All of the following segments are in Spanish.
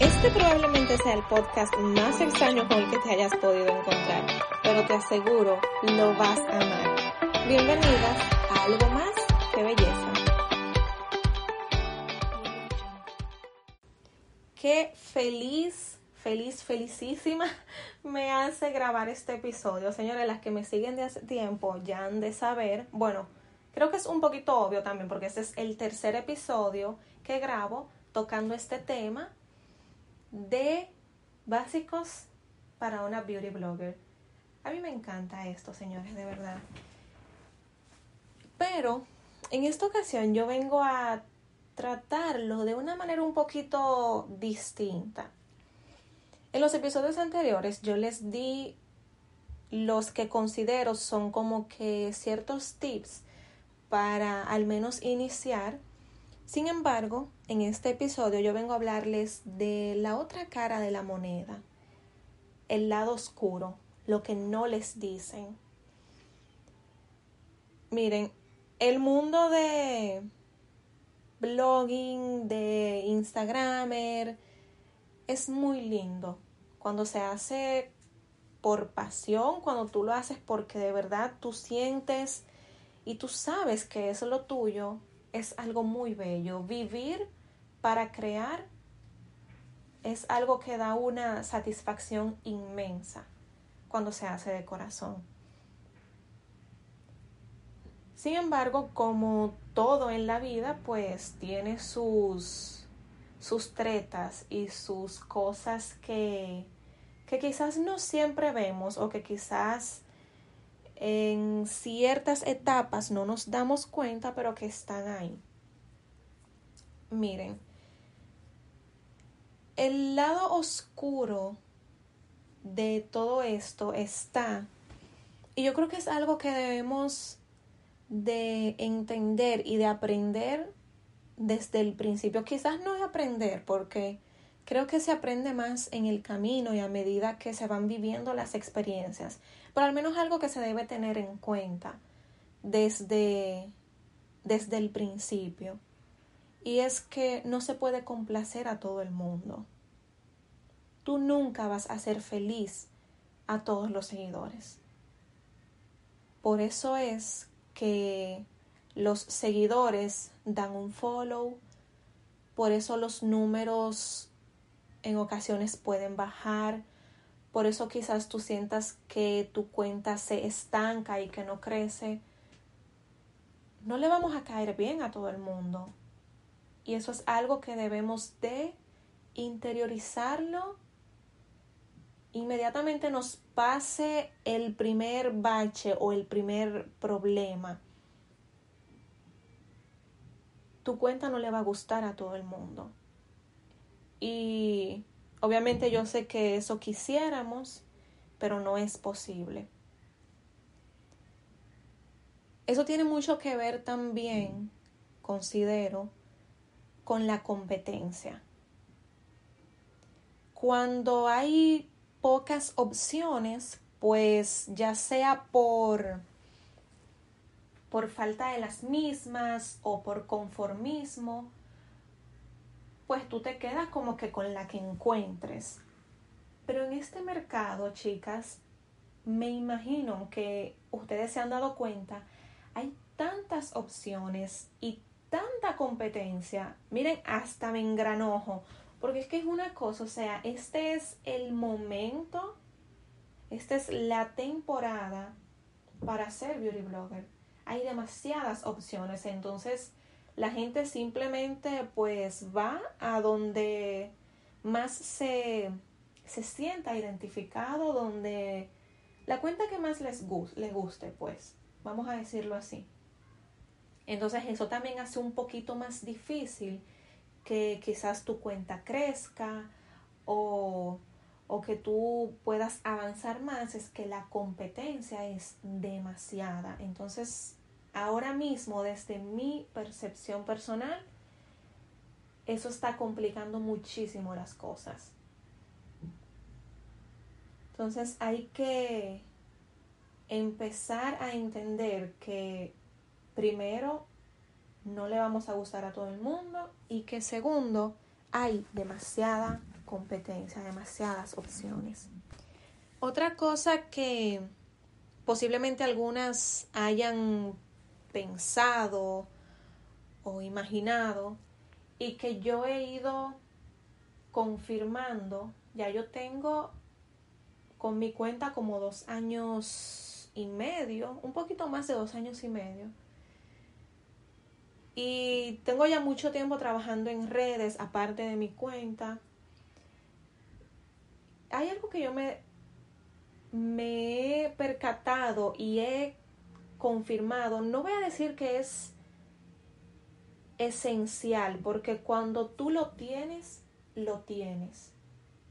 Este probablemente sea el podcast más extraño con el que te hayas podido encontrar, pero te aseguro, lo vas a amar. Bienvenidas a algo más que belleza. Qué feliz, feliz, felicísima me hace grabar este episodio. Señores, las que me siguen de hace tiempo ya han de saber, bueno, creo que es un poquito obvio también porque este es el tercer episodio que grabo tocando este tema de básicos para una beauty blogger. A mí me encanta esto, señores, de verdad. Pero en esta ocasión yo vengo a tratarlo de una manera un poquito distinta. En los episodios anteriores yo les di los que considero son como que ciertos tips para al menos iniciar sin embargo, en este episodio yo vengo a hablarles de la otra cara de la moneda, el lado oscuro, lo que no les dicen. Miren, el mundo de blogging, de Instagramer, es muy lindo. Cuando se hace por pasión, cuando tú lo haces porque de verdad tú sientes y tú sabes que es lo tuyo, es algo muy bello. Vivir para crear es algo que da una satisfacción inmensa cuando se hace de corazón. Sin embargo, como todo en la vida, pues tiene sus, sus tretas y sus cosas que, que quizás no siempre vemos o que quizás en ciertas etapas no nos damos cuenta, pero que están ahí. Miren, el lado oscuro de todo esto está, y yo creo que es algo que debemos de entender y de aprender desde el principio. Quizás no es aprender, porque creo que se aprende más en el camino y a medida que se van viviendo las experiencias pero al menos algo que se debe tener en cuenta desde, desde el principio. Y es que no se puede complacer a todo el mundo. Tú nunca vas a ser feliz a todos los seguidores. Por eso es que los seguidores dan un follow, por eso los números en ocasiones pueden bajar, por eso quizás tú sientas que tu cuenta se estanca y que no crece. No le vamos a caer bien a todo el mundo. Y eso es algo que debemos de interiorizarlo. Inmediatamente nos pase el primer bache o el primer problema. Tu cuenta no le va a gustar a todo el mundo. Y Obviamente yo sé que eso quisiéramos, pero no es posible. Eso tiene mucho que ver también, considero, con la competencia. Cuando hay pocas opciones, pues ya sea por por falta de las mismas o por conformismo, pues tú te quedas como que con la que encuentres. Pero en este mercado, chicas, me imagino que ustedes se han dado cuenta, hay tantas opciones y tanta competencia. Miren, hasta me engranojo, porque es que es una cosa, o sea, este es el momento, esta es la temporada para ser beauty blogger. Hay demasiadas opciones, entonces la gente simplemente pues va a donde más se, se sienta identificado, donde la cuenta que más les, les guste, pues, vamos a decirlo así. Entonces eso también hace un poquito más difícil que quizás tu cuenta crezca o, o que tú puedas avanzar más, es que la competencia es demasiada. Entonces ahora mismo, desde mi percepción personal, eso está complicando muchísimo las cosas. Entonces hay que empezar a entender que primero no le vamos a gustar a todo el mundo y que segundo hay demasiada competencia, demasiadas opciones. Otra cosa que posiblemente algunas hayan pensado o imaginado y que yo he ido confirmando, ya yo tengo con mi cuenta como dos años y medio, un poquito más de dos años y medio. Y tengo ya mucho tiempo trabajando en redes, aparte de mi cuenta. Hay algo que yo me, me he percatado y he confirmado. No voy a decir que es esencial, porque cuando tú lo tienes, lo tienes.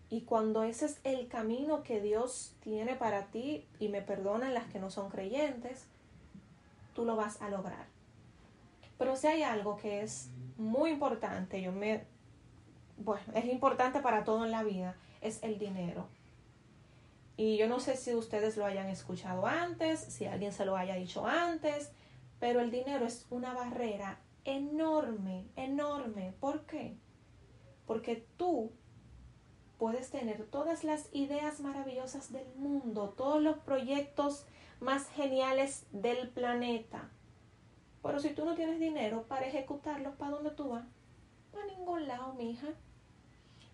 Y cuando ese es el camino que Dios tiene para ti, y me perdonan las que no son creyentes, tú lo vas a lograr. Pero si hay algo que es muy importante, yo me, bueno, es importante para todo en la vida, es el dinero. Y yo no sé si ustedes lo hayan escuchado antes, si alguien se lo haya dicho antes, pero el dinero es una barrera enorme, enorme. ¿Por qué? Porque tú puedes tener todas las ideas maravillosas del mundo, todos los proyectos más geniales del planeta. Pero si tú no tienes dinero para ejecutarlos, ¿para dónde tú vas? A ningún lado, mija.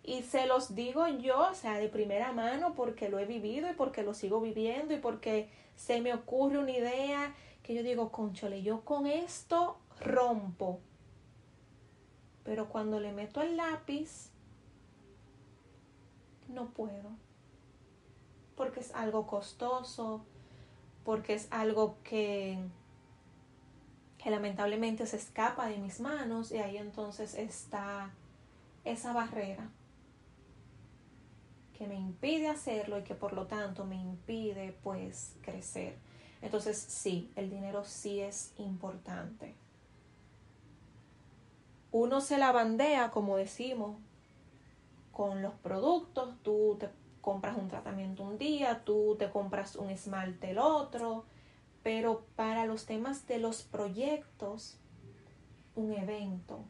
Y se los digo yo, o sea, de primera mano, porque lo he vivido y porque lo sigo viviendo y porque se me ocurre una idea que yo digo, conchole, yo con esto rompo. Pero cuando le meto el lápiz, no puedo. Porque es algo costoso, porque es algo que, que lamentablemente se escapa de mis manos y ahí entonces está esa barrera que me impide hacerlo y que por lo tanto me impide pues crecer. Entonces sí, el dinero sí es importante. Uno se la bandea, como decimos, con los productos, tú te compras un tratamiento un día, tú te compras un esmalte el otro, pero para los temas de los proyectos, un evento,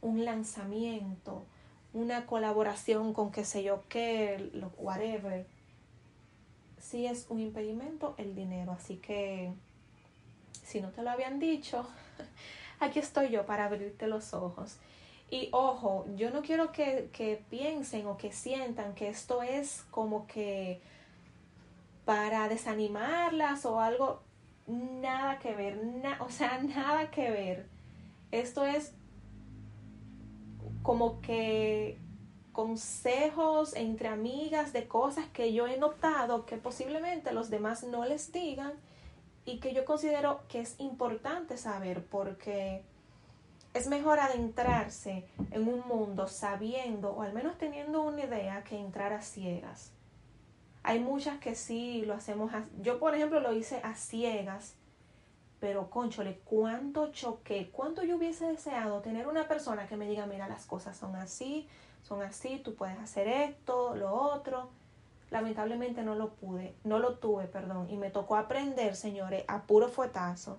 un lanzamiento, una colaboración con qué sé yo qué, lo, whatever, si es un impedimento el dinero. Así que, si no te lo habían dicho, aquí estoy yo para abrirte los ojos. Y ojo, yo no quiero que, piensen o que sientan que esto es como que para desanimarlas o algo, nada que ver, o sea, nada que ver. Esto es como que consejos entre amigas de cosas que yo he notado que posiblemente los demás no les digan y que yo considero que es importante saber porque es mejor adentrarse en un mundo sabiendo o al menos teniendo una idea que entrar a ciegas. Hay muchas que sí lo hacemos. yo, por ejemplo, lo hice a ciegas, pero conchole, cuánto choqué, cuánto yo hubiese deseado tener una persona que me diga, mira, las cosas son así, son así, tú puedes hacer esto, lo otro. Lamentablemente no lo pude, no lo tuve, perdón, y me tocó aprender, señores, a puro fuetazo.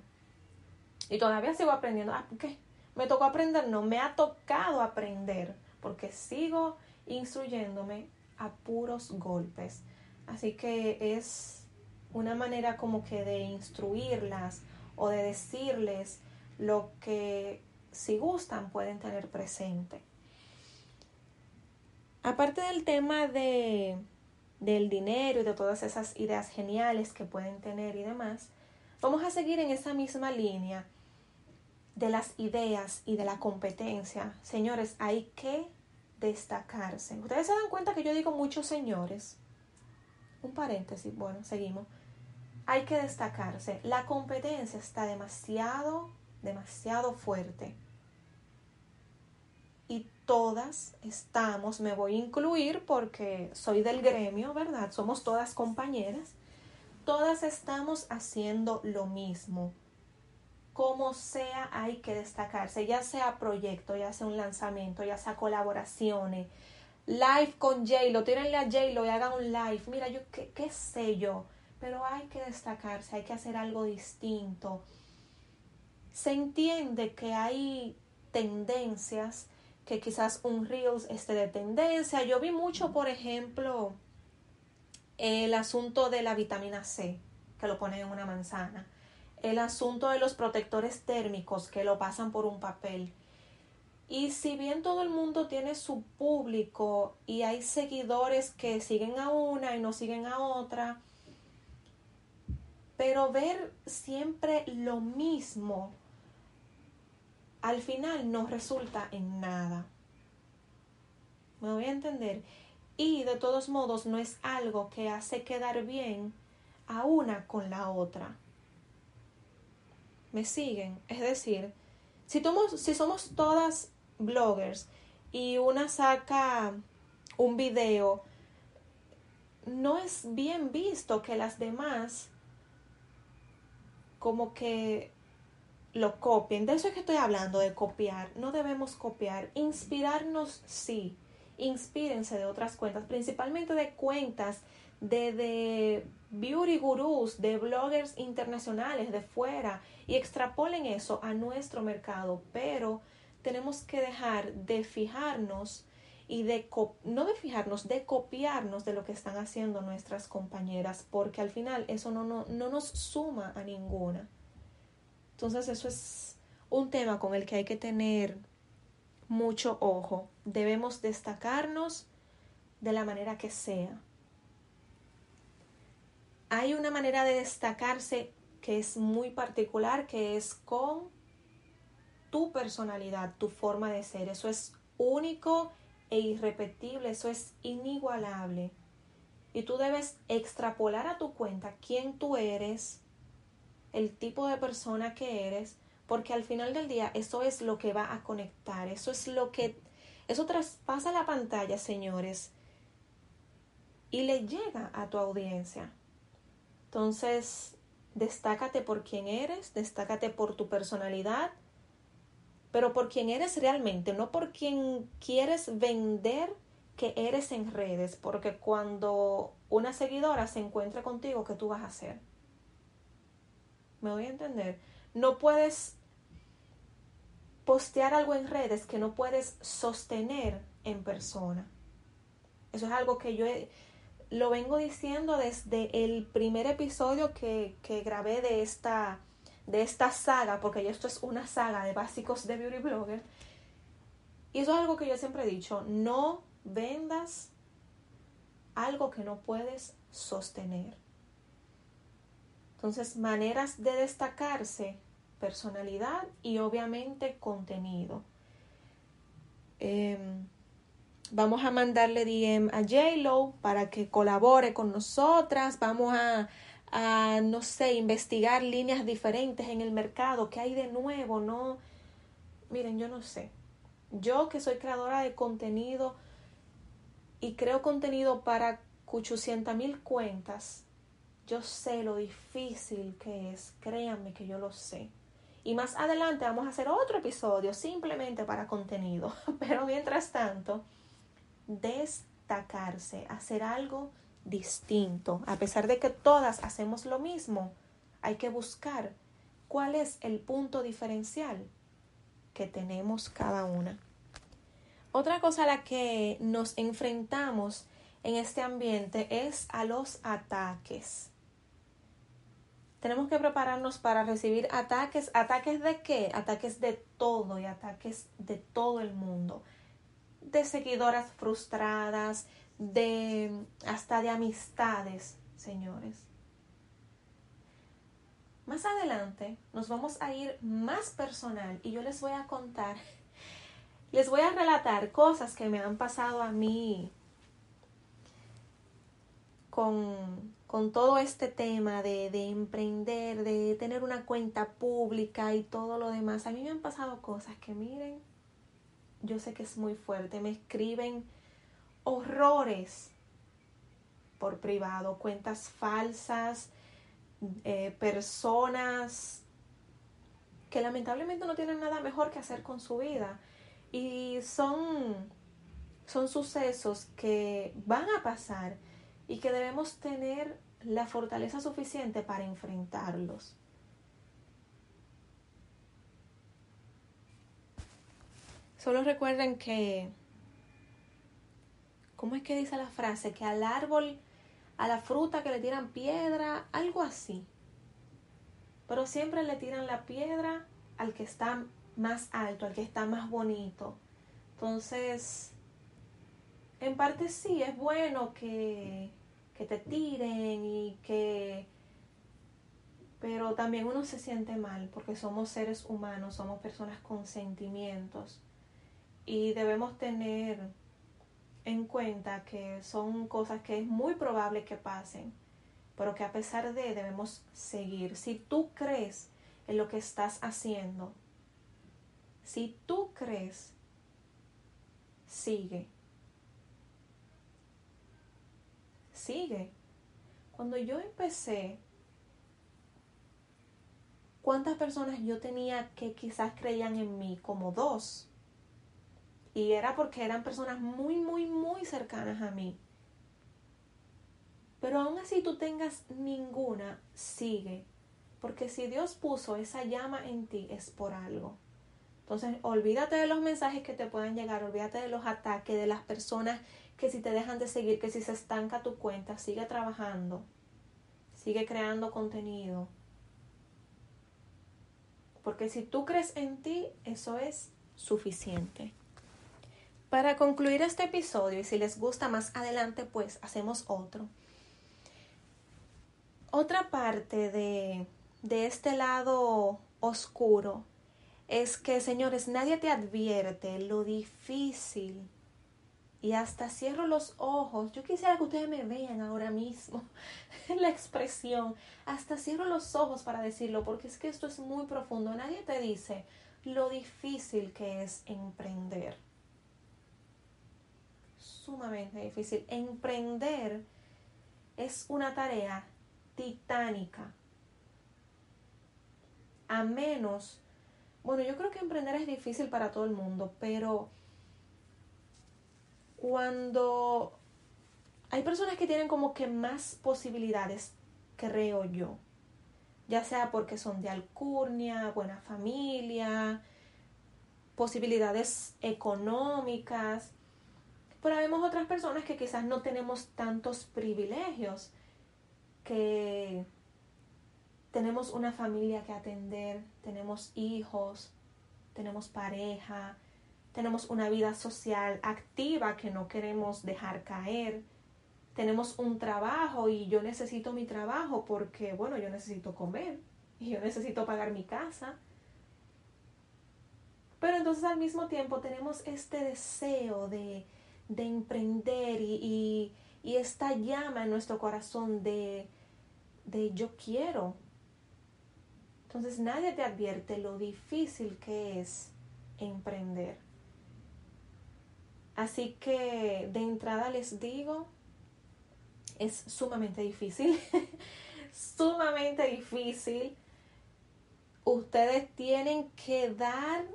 Y todavía sigo aprendiendo. Ah, ¿qué? Me tocó aprender, no, me ha tocado aprender, porque sigo instruyéndome a puros golpes. Así que es una manera como que de instruirlas o de decirles lo que si gustan pueden tener presente. Aparte del tema de, del dinero y de todas esas ideas geniales que pueden tener y demás, vamos a seguir en esa misma línea de las ideas y de la competencia, señores, hay que destacarse. Ustedes se dan cuenta que yo digo muchos señores. Un paréntesis, bueno, seguimos. Hay que destacarse. La competencia está demasiado, demasiado fuerte. Y todas estamos, me voy a incluir porque soy del gremio, ¿verdad? Somos todas compañeras. Todas estamos haciendo lo mismo como sea hay que destacarse, ya sea proyecto, ya sea un lanzamiento, ya sea colaboraciones, live con J-Lo, tírenle a J-Lo y hagan un live, mira, yo qué, qué sé yo, pero hay que destacarse, hay que hacer algo distinto. Se entiende que hay tendencias que quizás un Reels esté de tendencia. Yo vi mucho, por ejemplo, el asunto de la vitamina C, que lo ponen en una manzana. El asunto de los protectores térmicos, que lo pasan por un papel. Y si bien todo el mundo tiene su público y hay seguidores que siguen a una y no siguen a otra, pero ver siempre lo mismo al final no resulta en nada. Me voy a entender. Y de todos modos no es algo que hace quedar bien a una con la otra. ¿Me siguen? Es decir, si, si somos todas bloggers y una saca un video, no es bien visto que las demás como que lo copien. De eso es que estoy hablando, de copiar. No debemos copiar. Inspirarnos, sí. Inspírense de otras cuentas, principalmente de cuentas de, de beauty gurús, de bloggers internacionales de fuera y extrapolen eso a nuestro mercado. Pero tenemos que dejar de fijarnos y de no de fijarnos, de copiarnos de lo que están haciendo nuestras compañeras, porque al final eso no, no, no nos suma a ninguna. Entonces eso es un tema con el que hay que tener mucho ojo. Debemos destacarnos de la manera que sea. Hay una manera de destacarse que es muy particular, que es con tu personalidad, tu forma de ser. Eso es único e irrepetible, eso es inigualable. Y tú debes extrapolar a tu cuenta quién tú eres, el tipo de persona que eres, porque al final del día eso es lo que va a conectar, eso es lo que, eso traspasa la pantalla, señores, y le llega a tu audiencia. Entonces, destácate por quién eres, destácate por tu personalidad, pero por quién eres realmente, no por quién quieres vender que eres en redes, porque cuando una seguidora se encuentre contigo, ¿qué tú vas a hacer? Me voy a entender. No puedes postear algo en redes que no puedes sostener en persona. Eso es algo que yo lo vengo diciendo desde el primer episodio que, que grabé de esta, de esta saga, porque esto es una saga de básicos de Beauty Blogger. Y eso es algo que yo siempre he dicho, no vendas algo que no puedes sostener. Entonces, maneras de destacarse, personalidad y obviamente contenido. Em, vamos a mandarle DM a JLo para que colabore con nosotras. Vamos a, a, no sé, investigar líneas diferentes en el mercado. ¿Qué hay de nuevo? No. Miren, yo no sé. Yo que soy creadora de contenido y creo contenido para 800 mil cuentas, yo sé lo difícil que es, créanme que yo lo sé. Y más adelante vamos a hacer otro episodio simplemente para contenido. Pero mientras tanto, destacarse, hacer algo distinto. A pesar de que todas hacemos lo mismo, hay que buscar cuál es el punto diferencial que tenemos cada una. Otra cosa a la que nos enfrentamos en este ambiente es a los ataques tenemos que prepararnos para recibir ataques. ¿Ataques de qué? Ataques de todo y ataques de todo el mundo. De seguidoras frustradas, de hasta de amistades, señores. Más adelante nos vamos a ir más personal y yo les voy a contar, les voy a relatar cosas que me han pasado a mí con, con todo este tema de, de, emprender, de tener una cuenta pública y todo lo demás, a mí me han pasado cosas que miren, yo sé que es muy fuerte, me escriben horrores por privado, cuentas falsas, eh, personas que lamentablemente no tienen nada mejor que hacer con su vida y son, son sucesos que van a pasar y que debemos tener la fortaleza suficiente para enfrentarlos. Solo recuerden que, ¿cómo es que dice la frase? Que al árbol, a la fruta que le tiran piedra, algo así. Pero siempre le tiran la piedra al que está más alto, al que está más bonito. Entonces, en parte sí, es bueno que, que te tiren y que... Pero también uno se siente mal porque somos seres humanos, somos personas con sentimientos y debemos tener en cuenta que son cosas que es muy probable que pasen, pero que a pesar de debemos seguir. Si tú crees en lo que estás haciendo, si tú crees, sigue. Sigue. Cuando yo empecé, ¿cuántas personas yo tenía que quizás creían en mí? Como dos. Y era porque eran personas muy, muy, muy cercanas a mí. Pero aún así tú tengas ninguna, sigue. Porque si Dios puso esa llama en ti es por algo. Entonces, olvídate de los mensajes que te puedan llegar, olvídate de los ataques, de las personas que si te dejan de seguir, que si se estanca tu cuenta, sigue trabajando, sigue creando contenido. Porque si tú crees en ti, eso es suficiente. Para concluir este episodio, y si les gusta más adelante, pues hacemos otro. Otra parte de, de este lado oscuro es que, señores, nadie te advierte lo difícil. Y hasta cierro los ojos. Yo quisiera que ustedes me vean ahora mismo la expresión. Hasta cierro los ojos para decirlo, porque es que esto es muy profundo. Nadie te dice lo difícil que es emprender. Sumamente difícil. Emprender es una tarea titánica. A menos bueno, yo creo que emprender es difícil para todo el mundo, pero cuando hay personas que tienen como que más posibilidades, creo yo, ya sea porque son de alcurnia, buena familia, posibilidades económicas, pero vemos otras personas que quizás no tenemos tantos privilegios, que tenemos una familia que atender, tenemos hijos, tenemos pareja, tenemos una vida social activa que no queremos dejar caer, tenemos un trabajo y yo necesito mi trabajo porque, bueno, yo necesito comer y yo necesito pagar mi casa. Pero entonces al mismo tiempo tenemos este deseo de, de emprender y, y, esta llama en nuestro corazón de, de yo quiero, entonces nadie te advierte lo difícil que es emprender. Así que de entrada les digo, es sumamente difícil, sumamente difícil. Ustedes tienen que dar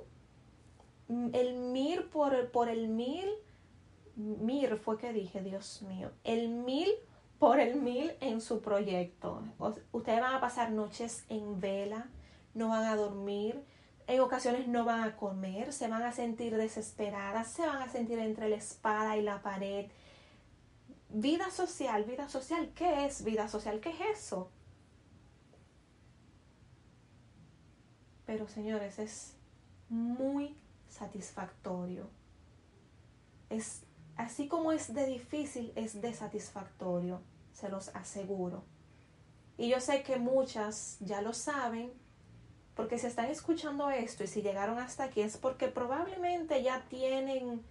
el mil por, por el mil. Mir fue que dije, Dios mío, el mil por el mil en su proyecto. Ustedes van a pasar noches en vela, no van a dormir, en ocasiones no van a comer, se van a sentir desesperadas, se van a sentir entre la espada y la pared. Vida social, vida social, ¿qué es vida social? ¿Qué es eso? Pero señores, es muy satisfactorio. Es así como es de difícil, es de satisfactorio se los aseguro. Y yo sé que muchas ya lo saben, porque si están escuchando esto y si llegaron hasta aquí es porque probablemente ya tienen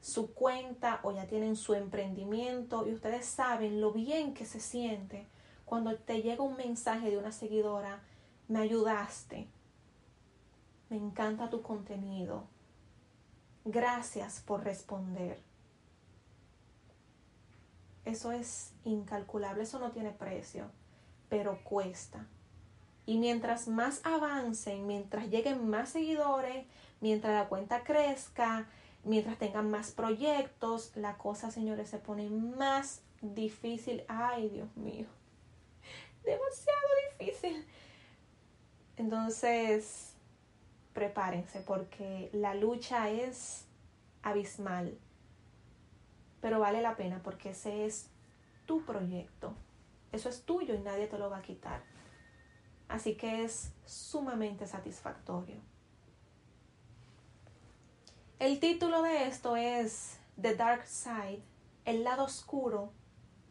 su cuenta o ya tienen su emprendimiento y ustedes saben lo bien que se siente cuando te llega un mensaje de una seguidora, me ayudaste, me encanta tu contenido, gracias por responder. Eso es incalculable, eso no tiene precio, pero cuesta. Y mientras más avancen, mientras lleguen más seguidores, mientras la cuenta crezca, mientras tengan más proyectos, la cosa, señores, se pone más difícil. Ay, Dios mío. Demasiado difícil. Entonces, prepárense porque la lucha es abismal. Pero vale la pena porque ese es tu proyecto. Eso es tuyo y nadie te lo va a quitar. Así que es sumamente satisfactorio. El título de esto es The Dark Side, el lado oscuro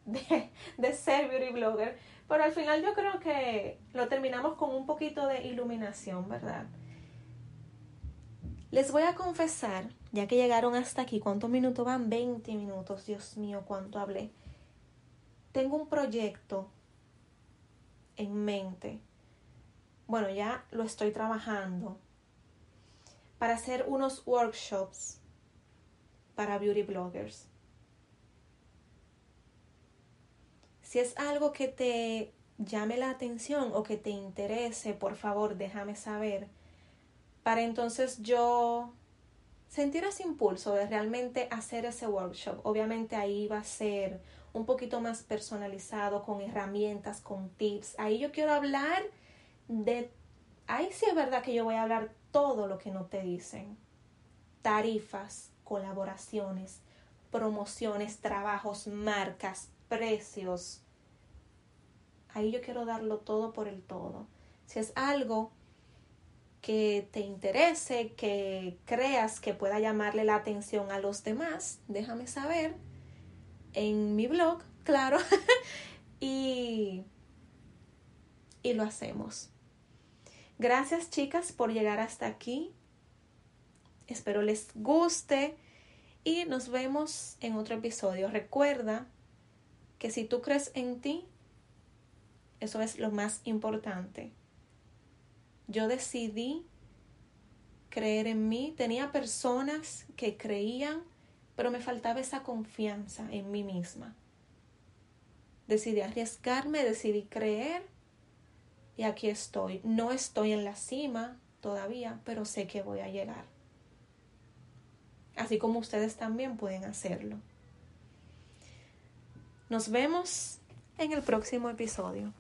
de, de ser beauty blogger. Pero al final yo creo que lo terminamos con un poquito de iluminación, ¿verdad? Les voy a confesar, ya que llegaron hasta aquí, ¿cuántos minutos van? 20 minutos, Dios mío, cuánto hablé. Tengo un proyecto en mente. Bueno, ya lo estoy trabajando para hacer unos workshops para beauty bloggers. Si es algo que te llame la atención o que te interese, por favor, déjame saber para entonces yo sentir ese impulso de realmente hacer ese workshop. Obviamente ahí va a ser un poquito más personalizado, con herramientas, con tips. Ahí yo quiero hablar de... Ahí sí es verdad que yo voy a hablar todo lo que no te dicen. Tarifas, colaboraciones, promociones, trabajos, marcas, precios. Ahí yo quiero darlo todo por el todo. Si es algo que te interese, que creas que pueda llamarle la atención a los demás, déjame saber en mi blog, claro, y, y lo hacemos. Gracias chicas por llegar hasta aquí. Espero les guste y nos vemos en otro episodio. Recuerda que si tú crees en ti, eso es lo más importante yo decidí creer en mí. Tenía personas que creían, pero me faltaba esa confianza en mí misma. Decidí arriesgarme, decidí creer y aquí estoy. No estoy en la cima todavía, pero sé que voy a llegar. Así como ustedes también pueden hacerlo. Nos vemos en el próximo episodio.